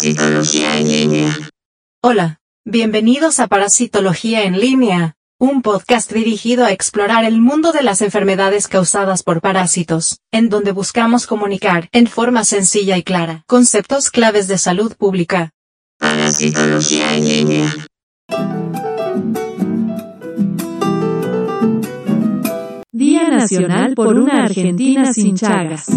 Parasitología en línea. Hola, bienvenidos a Parasitología en línea, un podcast dirigido a explorar el mundo de las enfermedades causadas por parásitos, en donde buscamos comunicar, en forma sencilla y clara, conceptos claves de salud pública. Parasitología en línea. Día Nacional por una Argentina sin Chagas.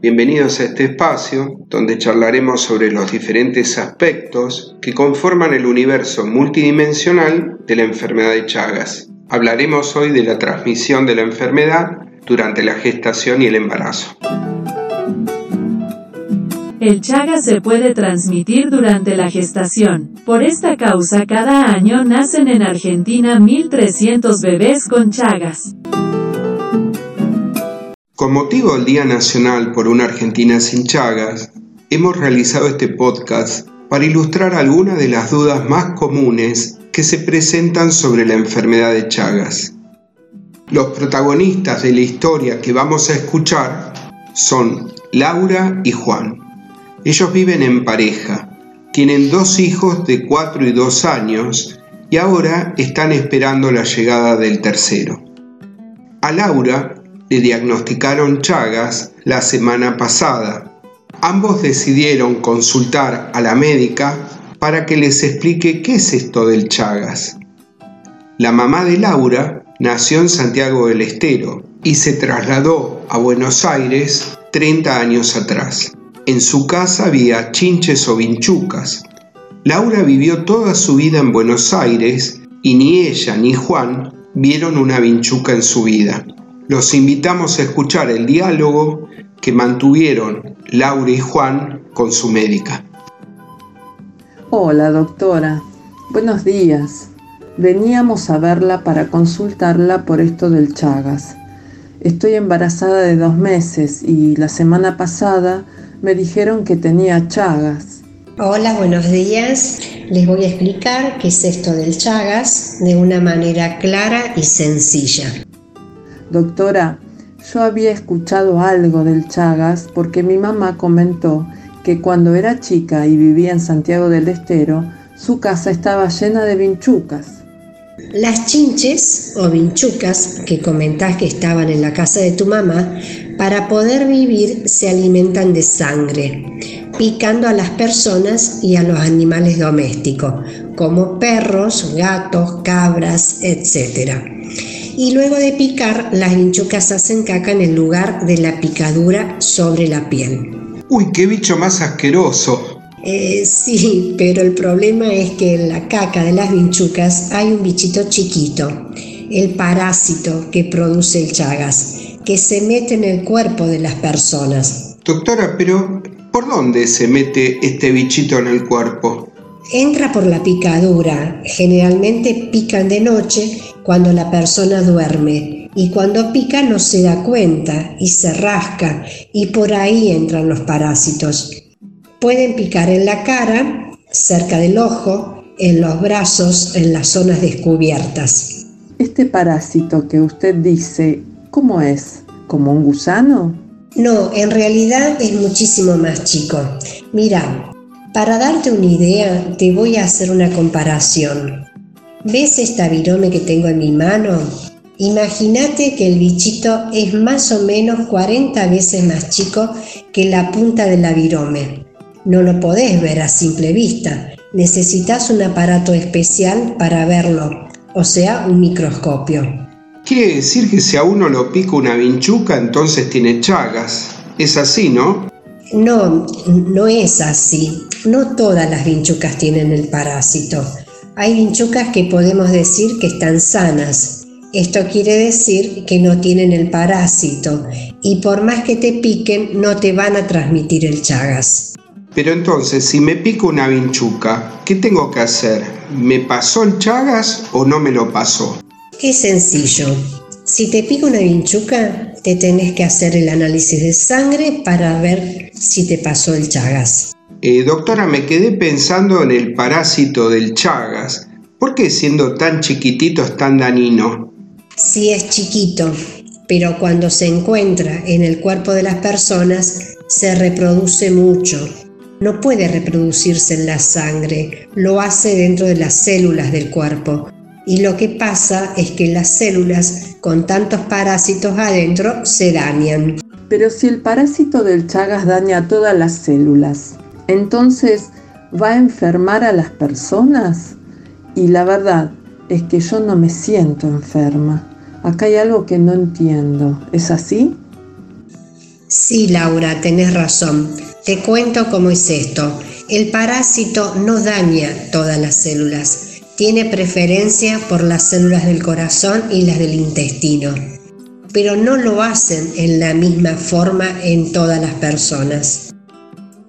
Bienvenidos a este espacio donde charlaremos sobre los diferentes aspectos que conforman el universo multidimensional de la enfermedad de Chagas. Hablaremos hoy de la transmisión de la enfermedad durante la gestación y el embarazo. El Chagas se puede transmitir durante la gestación. Por esta causa cada año nacen en Argentina 1.300 bebés con Chagas. Con motivo del Día Nacional por una Argentina sin Chagas, hemos realizado este podcast para ilustrar algunas de las dudas más comunes que se presentan sobre la enfermedad de Chagas. Los protagonistas de la historia que vamos a escuchar son Laura y Juan. Ellos viven en pareja, tienen dos hijos de 4 y 2 años y ahora están esperando la llegada del tercero. A Laura le diagnosticaron Chagas la semana pasada. Ambos decidieron consultar a la médica para que les explique qué es esto del Chagas. La mamá de Laura nació en Santiago del Estero y se trasladó a Buenos Aires 30 años atrás. En su casa había chinches o vinchucas. Laura vivió toda su vida en Buenos Aires y ni ella ni Juan vieron una vinchuca en su vida. Los invitamos a escuchar el diálogo que mantuvieron Laura y Juan con su médica. Hola doctora, buenos días. Veníamos a verla para consultarla por esto del Chagas. Estoy embarazada de dos meses y la semana pasada me dijeron que tenía Chagas. Hola, buenos días. Les voy a explicar qué es esto del Chagas de una manera clara y sencilla. Doctora, yo había escuchado algo del Chagas porque mi mamá comentó que cuando era chica y vivía en Santiago del Estero, su casa estaba llena de vinchucas. Las chinches o vinchucas que comentás que estaban en la casa de tu mamá, para poder vivir se alimentan de sangre, picando a las personas y a los animales domésticos, como perros, gatos, cabras, etc y luego de picar, las vinchucas hacen caca en el lugar de la picadura sobre la piel. Uy, qué bicho más asqueroso. Eh, sí, pero el problema es que en la caca de las vinchucas hay un bichito chiquito, el parásito que produce el chagas, que se mete en el cuerpo de las personas. Doctora, pero ¿por dónde se mete este bichito en el cuerpo? Entra por la picadura, generalmente pican de noche cuando la persona duerme y cuando pica no se da cuenta y se rasca y por ahí entran los parásitos. Pueden picar en la cara, cerca del ojo, en los brazos, en las zonas descubiertas. Este parásito que usted dice, ¿cómo es? ¿Como un gusano? No, en realidad es muchísimo más chico. Mira, para darte una idea, te voy a hacer una comparación. ¿Ves esta virome que tengo en mi mano? Imagínate que el bichito es más o menos 40 veces más chico que la punta de la virome. No lo podés ver a simple vista. Necesitas un aparato especial para verlo, o sea, un microscopio. Quiere decir que si a uno lo pica una vinchuca, entonces tiene chagas. Es así, ¿no? No, no es así. No todas las vinchucas tienen el parásito. Hay vinchucas que podemos decir que están sanas. Esto quiere decir que no tienen el parásito y por más que te piquen no te van a transmitir el chagas. Pero entonces, si me pico una vinchuca, ¿qué tengo que hacer? ¿Me pasó el chagas o no me lo pasó? Es sencillo. Si te pica una vinchuca, te tenés que hacer el análisis de sangre para ver si te pasó el chagas. Eh, doctora, me quedé pensando en el parásito del chagas. ¿Por qué siendo tan chiquitito es tan dañino? Sí es chiquito, pero cuando se encuentra en el cuerpo de las personas se reproduce mucho. No puede reproducirse en la sangre, lo hace dentro de las células del cuerpo. Y lo que pasa es que las células con tantos parásitos adentro se dañan. Pero si el parásito del Chagas daña todas las células, entonces ¿va a enfermar a las personas? Y la verdad es que yo no me siento enferma. Acá hay algo que no entiendo. ¿Es así? Sí, Laura, tenés razón. Te cuento cómo es esto. El parásito no daña todas las células. Tiene preferencia por las células del corazón y las del intestino. Pero no lo hacen en la misma forma en todas las personas.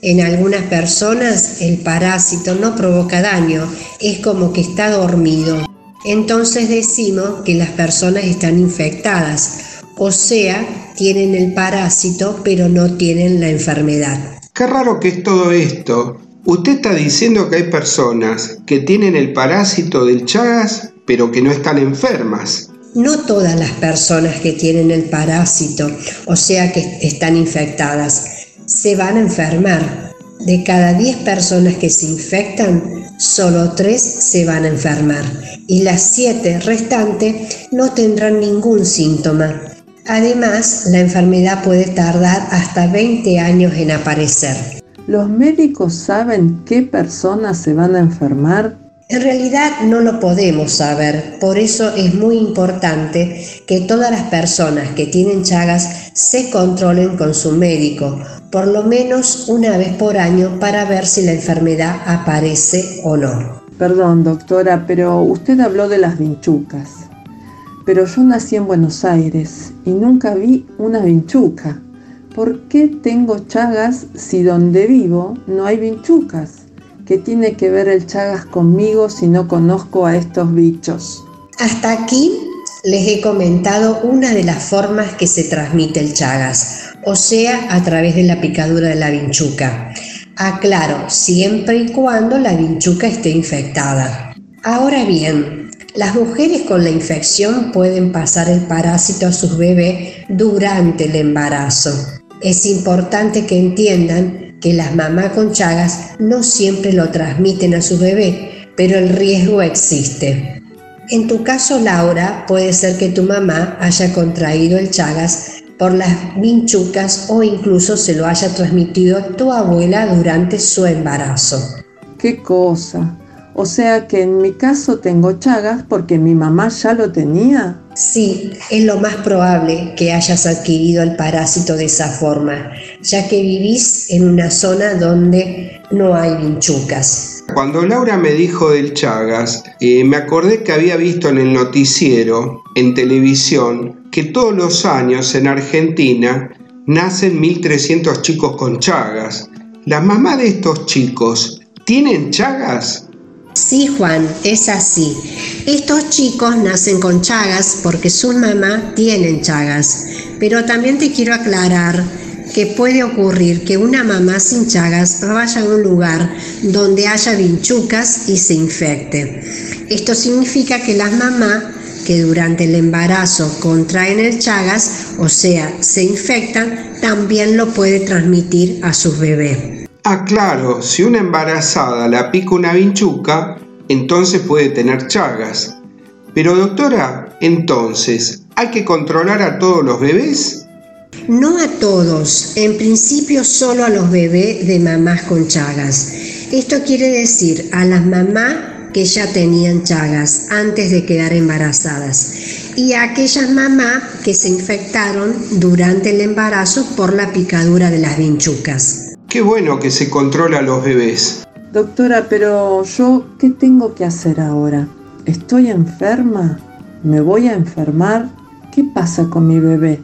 En algunas personas el parásito no provoca daño, es como que está dormido. Entonces decimos que las personas están infectadas, o sea, tienen el parásito pero no tienen la enfermedad. Qué raro que es todo esto. Usted está diciendo que hay personas que tienen el parásito del Chagas pero que no están enfermas. No todas las personas que tienen el parásito, o sea que están infectadas, se van a enfermar. De cada 10 personas que se infectan, solo 3 se van a enfermar y las 7 restantes no tendrán ningún síntoma. Además, la enfermedad puede tardar hasta 20 años en aparecer. ¿Los médicos saben qué personas se van a enfermar? En realidad no lo podemos saber, por eso es muy importante que todas las personas que tienen Chagas se controlen con su médico, por lo menos una vez por año para ver si la enfermedad aparece o no. Perdón, doctora, pero usted habló de las vinchucas. Pero yo nací en Buenos Aires y nunca vi una vinchuca. ¿Por qué tengo Chagas si donde vivo no hay vinchucas? ¿Qué tiene que ver el Chagas conmigo si no conozco a estos bichos? Hasta aquí les he comentado una de las formas que se transmite el Chagas, o sea, a través de la picadura de la vinchuca. Aclaro, siempre y cuando la vinchuca esté infectada. Ahora bien, las mujeres con la infección pueden pasar el parásito a sus bebés durante el embarazo. Es importante que entiendan que las mamás con Chagas no siempre lo transmiten a su bebé, pero el riesgo existe. En tu caso, Laura, puede ser que tu mamá haya contraído el Chagas por las vinchucas o incluso se lo haya transmitido a tu abuela durante su embarazo. ¡Qué cosa! O sea que en mi caso tengo Chagas porque mi mamá ya lo tenía. Sí, es lo más probable que hayas adquirido el parásito de esa forma, ya que vivís en una zona donde no hay vinchucas. Cuando Laura me dijo del Chagas, eh, me acordé que había visto en el noticiero, en televisión, que todos los años en Argentina nacen 1.300 chicos con Chagas. ¿Las mamás de estos chicos tienen Chagas? Sí, Juan, es así. Estos chicos nacen con chagas porque su mamá tienen chagas. Pero también te quiero aclarar que puede ocurrir que una mamá sin chagas vaya a un lugar donde haya vinchucas y se infecte. Esto significa que las mamás que durante el embarazo contraen el chagas, o sea, se infectan, también lo puede transmitir a sus bebés. Ah, claro, si una embarazada la pica una vinchuca, entonces puede tener chagas. Pero doctora, entonces, ¿hay que controlar a todos los bebés? No a todos, en principio solo a los bebés de mamás con chagas. Esto quiere decir a las mamás que ya tenían chagas antes de quedar embarazadas y a aquellas mamás que se infectaron durante el embarazo por la picadura de las vinchucas. Qué bueno que se controla a los bebés. Doctora, pero yo, ¿qué tengo que hacer ahora? ¿Estoy enferma? ¿Me voy a enfermar? ¿Qué pasa con mi bebé?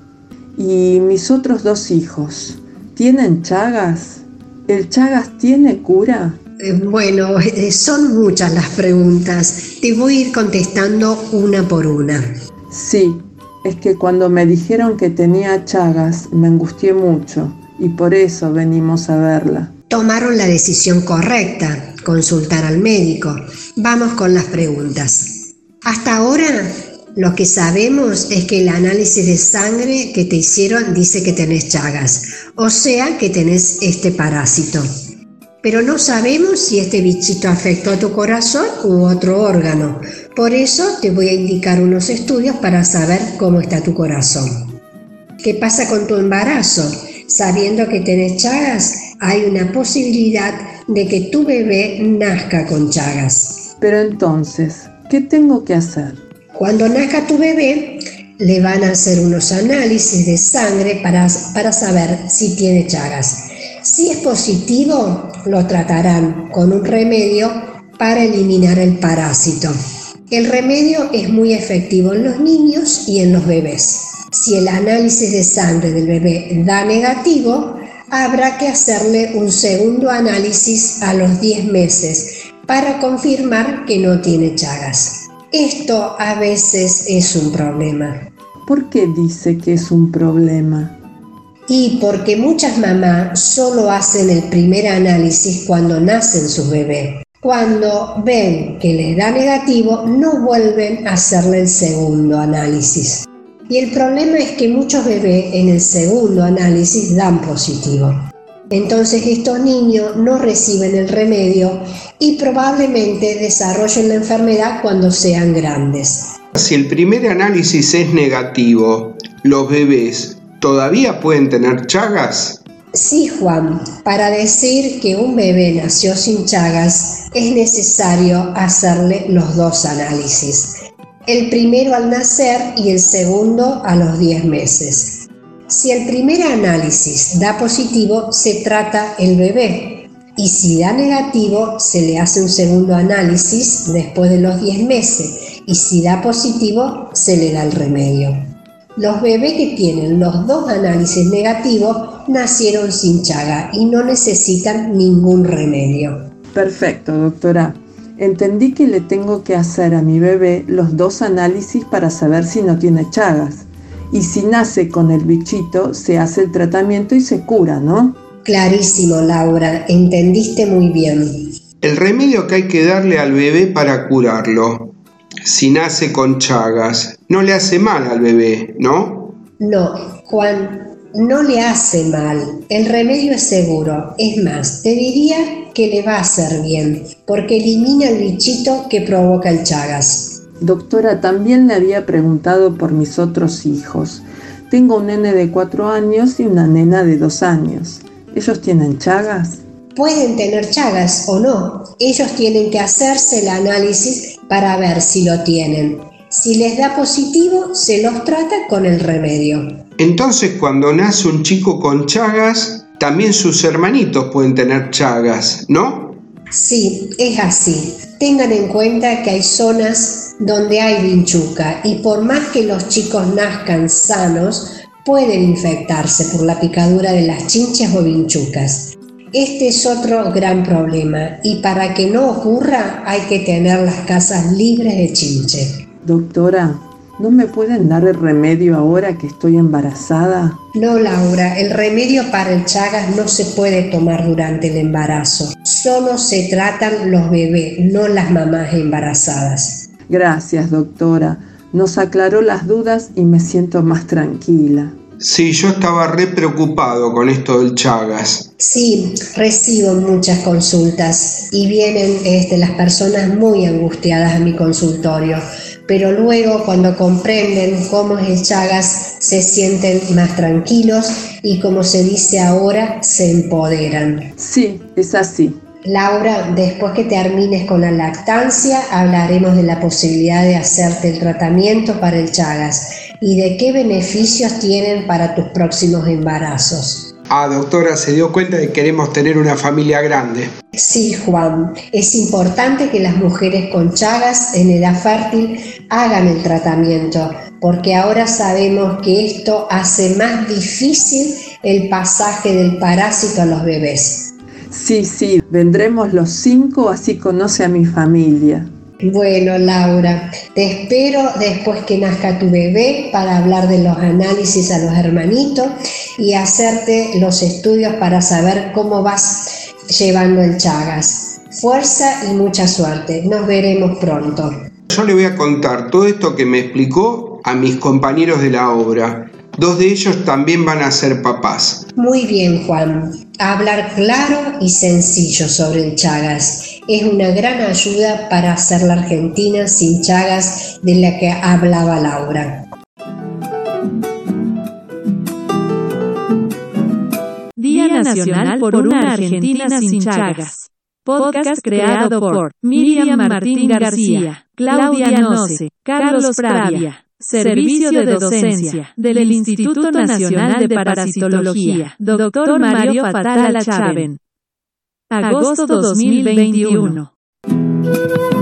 ¿Y mis otros dos hijos? ¿Tienen chagas? ¿El chagas tiene cura? Eh, bueno, eh, son muchas las preguntas. Te voy a ir contestando una por una. Sí, es que cuando me dijeron que tenía chagas me angustié mucho y por eso venimos a verla. Tomaron la decisión correcta. consultar al médico. Vamos con las preguntas. Hasta ahora lo que sabemos es que el análisis de sangre que te hicieron dice que tenés chagas, o sea que tenés este parásito. Pero no sabemos si este bichito afectó a tu corazón u otro órgano. Por eso te voy a indicar unos estudios para saber cómo está tu corazón. ¿Qué pasa con tu embarazo? Sabiendo que tenés chagas, hay una posibilidad de que tu bebé nazca con chagas. Pero entonces, ¿qué tengo que hacer? Cuando nazca tu bebé, le van a hacer unos análisis de sangre para, para saber si tiene chagas. Si es positivo, lo tratarán con un remedio para eliminar el parásito. El remedio es muy efectivo en los niños y en los bebés. Si el análisis de sangre del bebé da negativo, habrá que hacerle un segundo análisis a los 10 meses para confirmar que no tiene chagas. Esto a veces es un problema. ¿Por qué dice que es un problema? Y porque muchas mamás solo hacen el primer análisis cuando nacen sus bebés. Cuando ven que les da negativo, no vuelven a hacerle el segundo análisis. Y el problema es que muchos bebés en el segundo análisis dan positivo. Entonces estos niños no reciben el remedio y probablemente desarrollen la enfermedad cuando sean grandes. Si el primer análisis es negativo, ¿los bebés todavía pueden tener chagas? Sí, Juan, para decir que un bebé nació sin chagas es necesario hacerle los dos análisis. El primero al nacer y el segundo a los 10 meses. Si el primer análisis da positivo, se trata el bebé. Y si da negativo, se le hace un segundo análisis después de los 10 meses. Y si da positivo, se le da el remedio. Los bebés que tienen los dos análisis negativos nacieron sin chaga y no necesitan ningún remedio. Perfecto, doctora. Entendí que le tengo que hacer a mi bebé los dos análisis para saber si no tiene chagas y si nace con el bichito, se hace el tratamiento y se cura, ¿no? Clarísimo, Laura, entendiste muy bien. El remedio que hay que darle al bebé para curarlo, si nace con chagas, no le hace mal al bebé, ¿no? No, Juan, no le hace mal. El remedio es seguro. Es más, te diría que le va a hacer bien, porque elimina el bichito que provoca el chagas. Doctora, también le había preguntado por mis otros hijos. Tengo un nene de cuatro años y una nena de dos años. ¿Ellos tienen chagas? Pueden tener chagas o no. Ellos tienen que hacerse el análisis para ver si lo tienen. Si les da positivo, se los trata con el remedio. Entonces, cuando nace un chico con chagas, también sus hermanitos pueden tener chagas, ¿no? Sí, es así. Tengan en cuenta que hay zonas donde hay vinchuca y por más que los chicos nazcan sanos, pueden infectarse por la picadura de las chinchas o vinchucas. Este es otro gran problema y para que no ocurra hay que tener las casas libres de chinche. Doctora, ¿no me pueden dar el remedio ahora que estoy embarazada? No, Laura, el remedio para el Chagas no se puede tomar durante el embarazo. Solo se tratan los bebés, no las mamás embarazadas. Gracias, doctora. Nos aclaró las dudas y me siento más tranquila. Sí, yo estaba re preocupado con esto del Chagas. Sí, recibo muchas consultas y vienen este, las personas muy angustiadas a mi consultorio, pero luego cuando comprenden cómo es el Chagas se sienten más tranquilos y como se dice ahora, se empoderan. Sí, es así. Laura, después que termines con la lactancia, hablaremos de la posibilidad de hacerte el tratamiento para el Chagas y de qué beneficios tienen para tus próximos embarazos. Ah, doctora, se dio cuenta de que queremos tener una familia grande. Sí, Juan, es importante que las mujeres con Chagas en edad fértil hagan el tratamiento, porque ahora sabemos que esto hace más difícil el pasaje del parásito a los bebés. Sí, sí, vendremos los cinco, así conoce a mi familia. Bueno, Laura, te espero después que nazca tu bebé para hablar de los análisis a los hermanitos y hacerte los estudios para saber cómo vas llevando el Chagas. Fuerza y mucha suerte. Nos veremos pronto. Yo le voy a contar todo esto que me explicó a mis compañeros de la obra. Dos de ellos también van a ser papás. Muy bien, Juan. Hablar claro y sencillo sobre el Chagas es una gran ayuda para hacer la Argentina sin Chagas de la que hablaba Laura. Día Nacional por una Argentina sin Chagas. Podcast creado por Miriam Martín García, Claudia Noce, Carlos Pravia. Servicio de Docencia del Instituto Nacional de Parasitología, Dr. Mario Fatala Chaven. Agosto 2021.